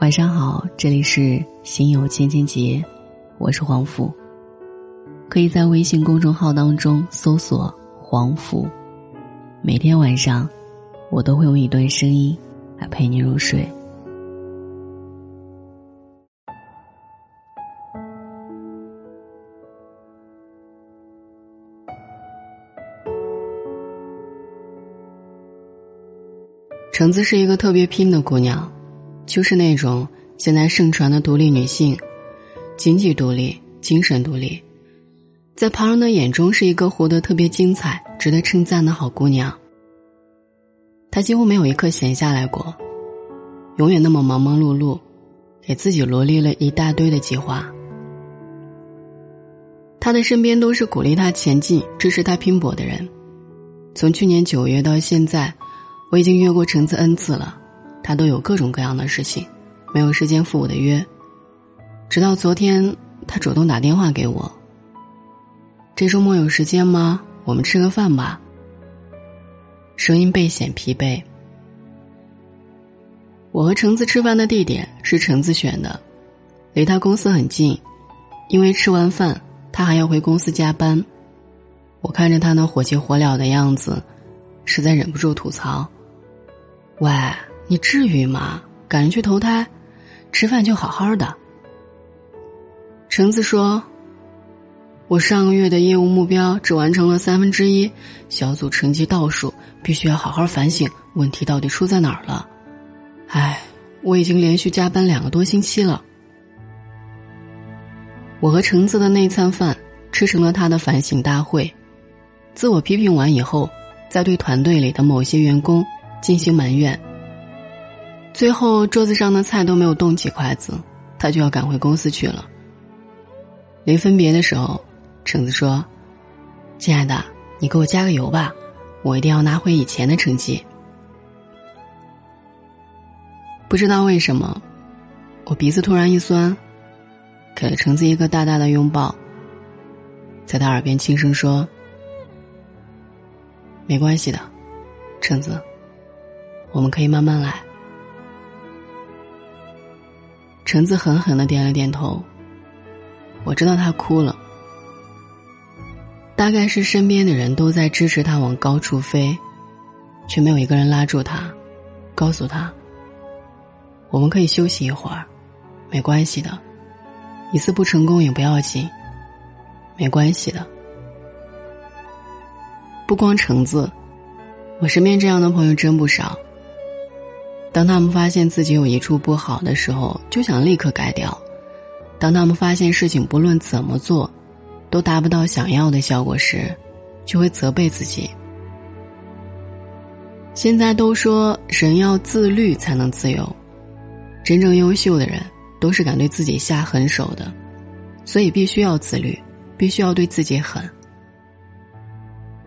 晚上好，这里是心有千千结，我是黄甫。可以在微信公众号当中搜索“黄甫”，每天晚上我都会用一段声音来陪你入睡。橙子是一个特别拼的姑娘，就是那种现在盛传的独立女性，经济独立、精神独立，在旁人的眼中是一个活得特别精彩、值得称赞的好姑娘。她几乎没有一刻闲下来过，永远那么忙忙碌碌，给自己罗列了一大堆的计划。她的身边都是鼓励她前进、支持她拼搏的人，从去年九月到现在。我已经约过橙子 n 次了，他都有各种各样的事情，没有时间赴我的约。直到昨天，他主动打电话给我。这周末有时间吗？我们吃个饭吧。声音倍显疲惫。我和橙子吃饭的地点是橙子选的，离他公司很近，因为吃完饭他还要回公司加班。我看着他那火急火燎的样子，实在忍不住吐槽。喂，你至于吗？赶着去投胎，吃饭就好好的。橙子说：“我上个月的业务目标只完成了三分之一，小组成绩倒数，必须要好好反省问题到底出在哪儿了。”唉，我已经连续加班两个多星期了。我和橙子的那餐饭吃成了他的反省大会，自我批评完以后，再对团队里的某些员工。进行埋怨。最后桌子上的菜都没有动几筷子，他就要赶回公司去了。临分别的时候，橙子说：“亲爱的，你给我加个油吧，我一定要拿回以前的成绩。”不知道为什么，我鼻子突然一酸，给了橙子一个大大的拥抱，在他耳边轻声说：“没关系的，橙子。”我们可以慢慢来。橙子狠狠的点了点头。我知道他哭了，大概是身边的人都在支持他往高处飞，却没有一个人拉住他，告诉他：“我们可以休息一会儿，没关系的，一次不成功也不要紧，没关系的。”不光橙子，我身边这样的朋友真不少。当他们发现自己有一处不好的时候，就想立刻改掉；当他们发现事情不论怎么做，都达不到想要的效果时，就会责备自己。现在都说人要自律才能自由，真正优秀的人都是敢对自己下狠手的，所以必须要自律，必须要对自己狠。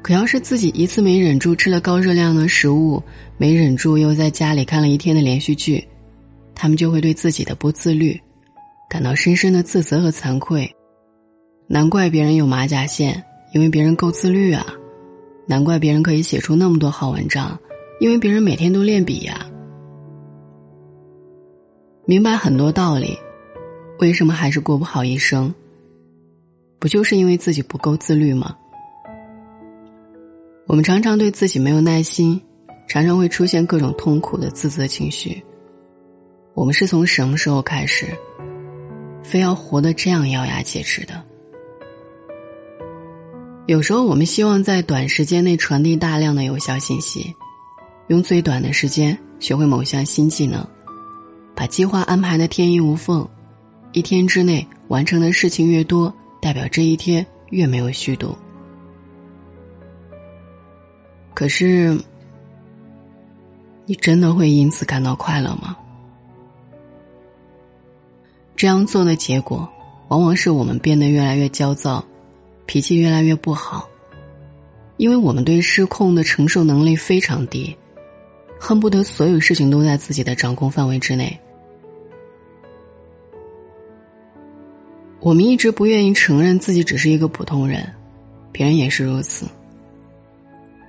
可要是自己一次没忍住吃了高热量的食物，没忍住又在家里看了一天的连续剧，他们就会对自己的不自律感到深深的自责和惭愧。难怪别人有马甲线，因为别人够自律啊；难怪别人可以写出那么多好文章，因为别人每天都练笔呀。明白很多道理，为什么还是过不好一生？不就是因为自己不够自律吗？我们常常对自己没有耐心，常常会出现各种痛苦的自责情绪。我们是从什么时候开始，非要活得这样咬牙切齿的？有时候我们希望在短时间内传递大量的有效信息，用最短的时间学会某项新技能，把计划安排的天衣无缝，一天之内完成的事情越多，代表这一天越没有虚度。可是，你真的会因此感到快乐吗？这样做的结果，往往是我们变得越来越焦躁，脾气越来越不好，因为我们对失控的承受能力非常低，恨不得所有事情都在自己的掌控范围之内。我们一直不愿意承认自己只是一个普通人，别人也是如此。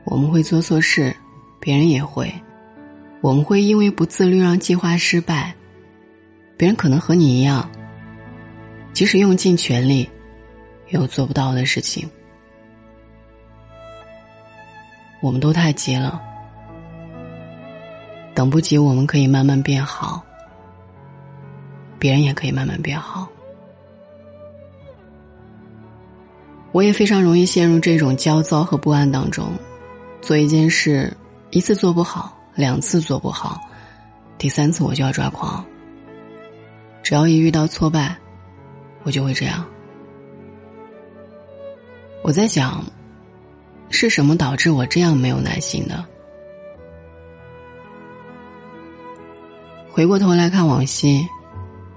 我们会做错事，别人也会。我们会因为不自律让计划失败。别人可能和你一样，即使用尽全力，也有做不到的事情。我们都太急了，等不及，我们可以慢慢变好，别人也可以慢慢变好。我也非常容易陷入这种焦躁和不安当中，做一件事一次做不好，两次做不好，第三次我就要抓狂。只要一遇到挫败，我就会这样。我在想。是什么导致我这样没有耐心的？回过头来看往昔，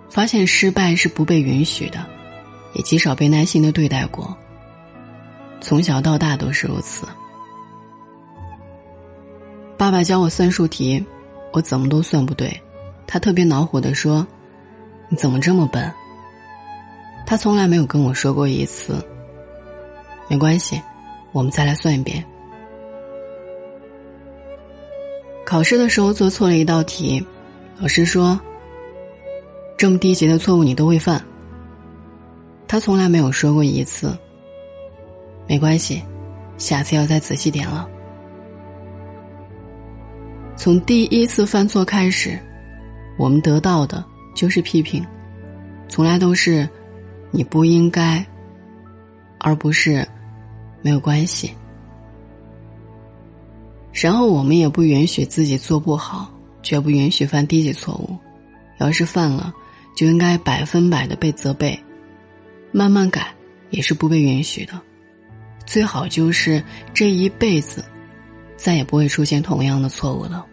发现失败是不被允许的，也极少被耐心的对待过。从小到大都是如此。爸爸教我算术题，我怎么都算不对，他特别恼火的说：“你怎么这么笨？”他从来没有跟我说过一次。没关系。我们再来算一遍。考试的时候做错了一道题，老师说：“这么低级的错误你都会犯。”他从来没有说过一次。没关系，下次要再仔细点了。从第一次犯错开始，我们得到的就是批评，从来都是你不应该，而不是。没有关系，然后我们也不允许自己做不好，绝不允许犯低级错误。要是犯了，就应该百分百的被责备，慢慢改也是不被允许的。最好就是这一辈子，再也不会出现同样的错误了。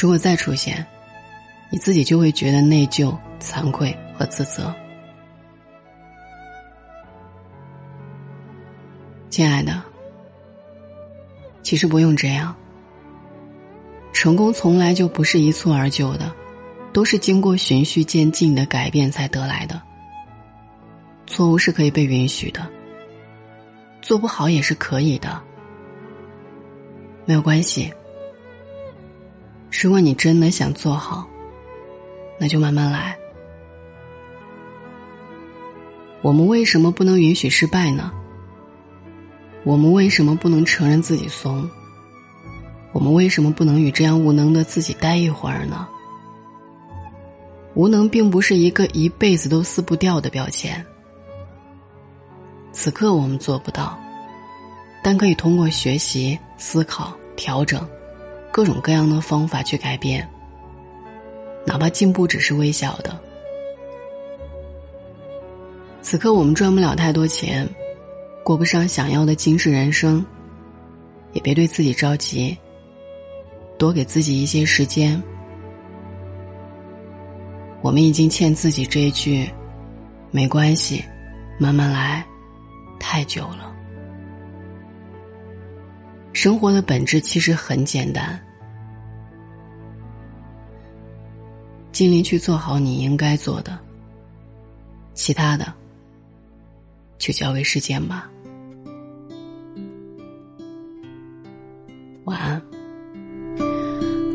如果再出现，你自己就会觉得内疚、惭愧和自责。亲爱的，其实不用这样。成功从来就不是一蹴而就的，都是经过循序渐进的改变才得来的。错误是可以被允许的，做不好也是可以的，没有关系。如果你真的想做好，那就慢慢来。我们为什么不能允许失败呢？我们为什么不能承认自己怂？我们为什么不能与这样无能的自己待一会儿呢？无能并不是一个一辈子都撕不掉的标签。此刻我们做不到，但可以通过学习、思考、调整，各种各样的方法去改变。哪怕进步只是微小的。此刻我们赚不了太多钱。过不上想要的精致人生，也别对自己着急，多给自己一些时间。我们已经欠自己这一句“没关系，慢慢来”太久了。生活的本质其实很简单，尽力去做好你应该做的，其他的就交给时间吧。晚安。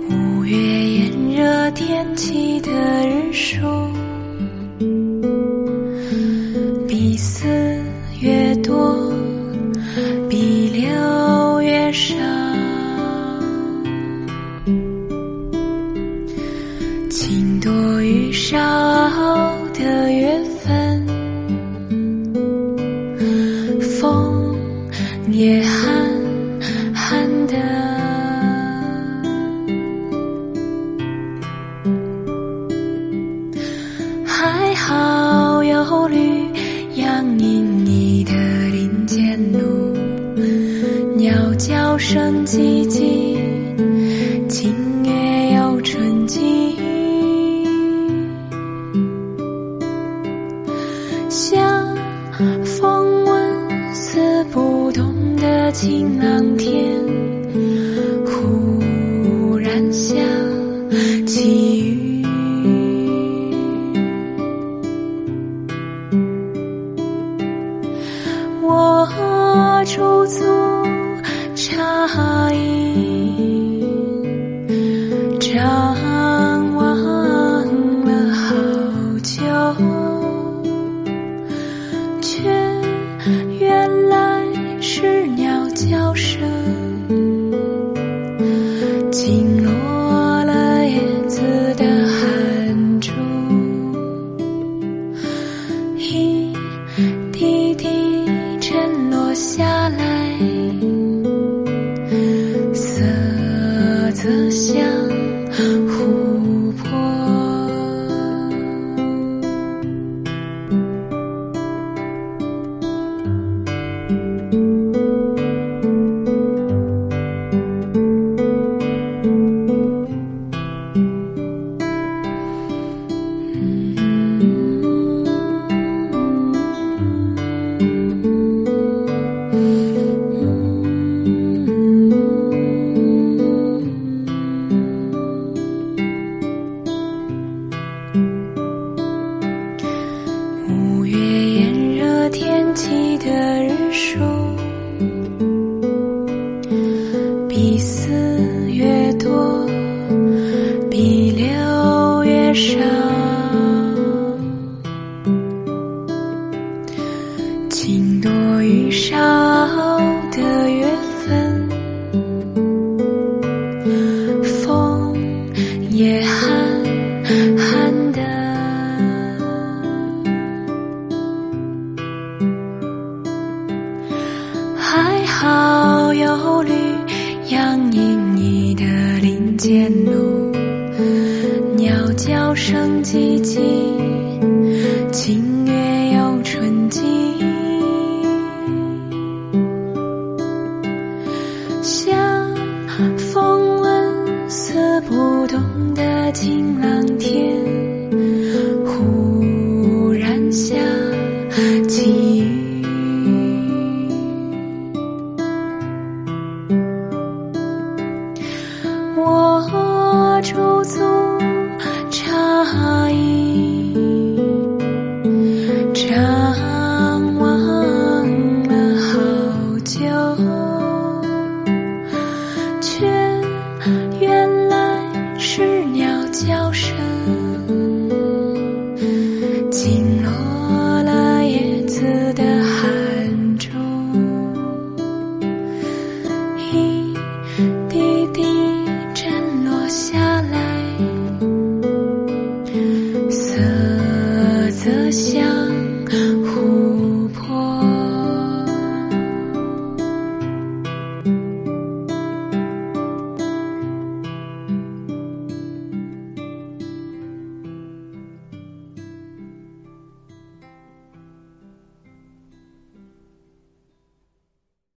五月炎热天气的日出，驻足诧异，记的日数，比四月多，比六月少。晴多与少的缘分，风也寒寒像风纹丝不动的晴朗天，忽然下起雨，我驻足诧异。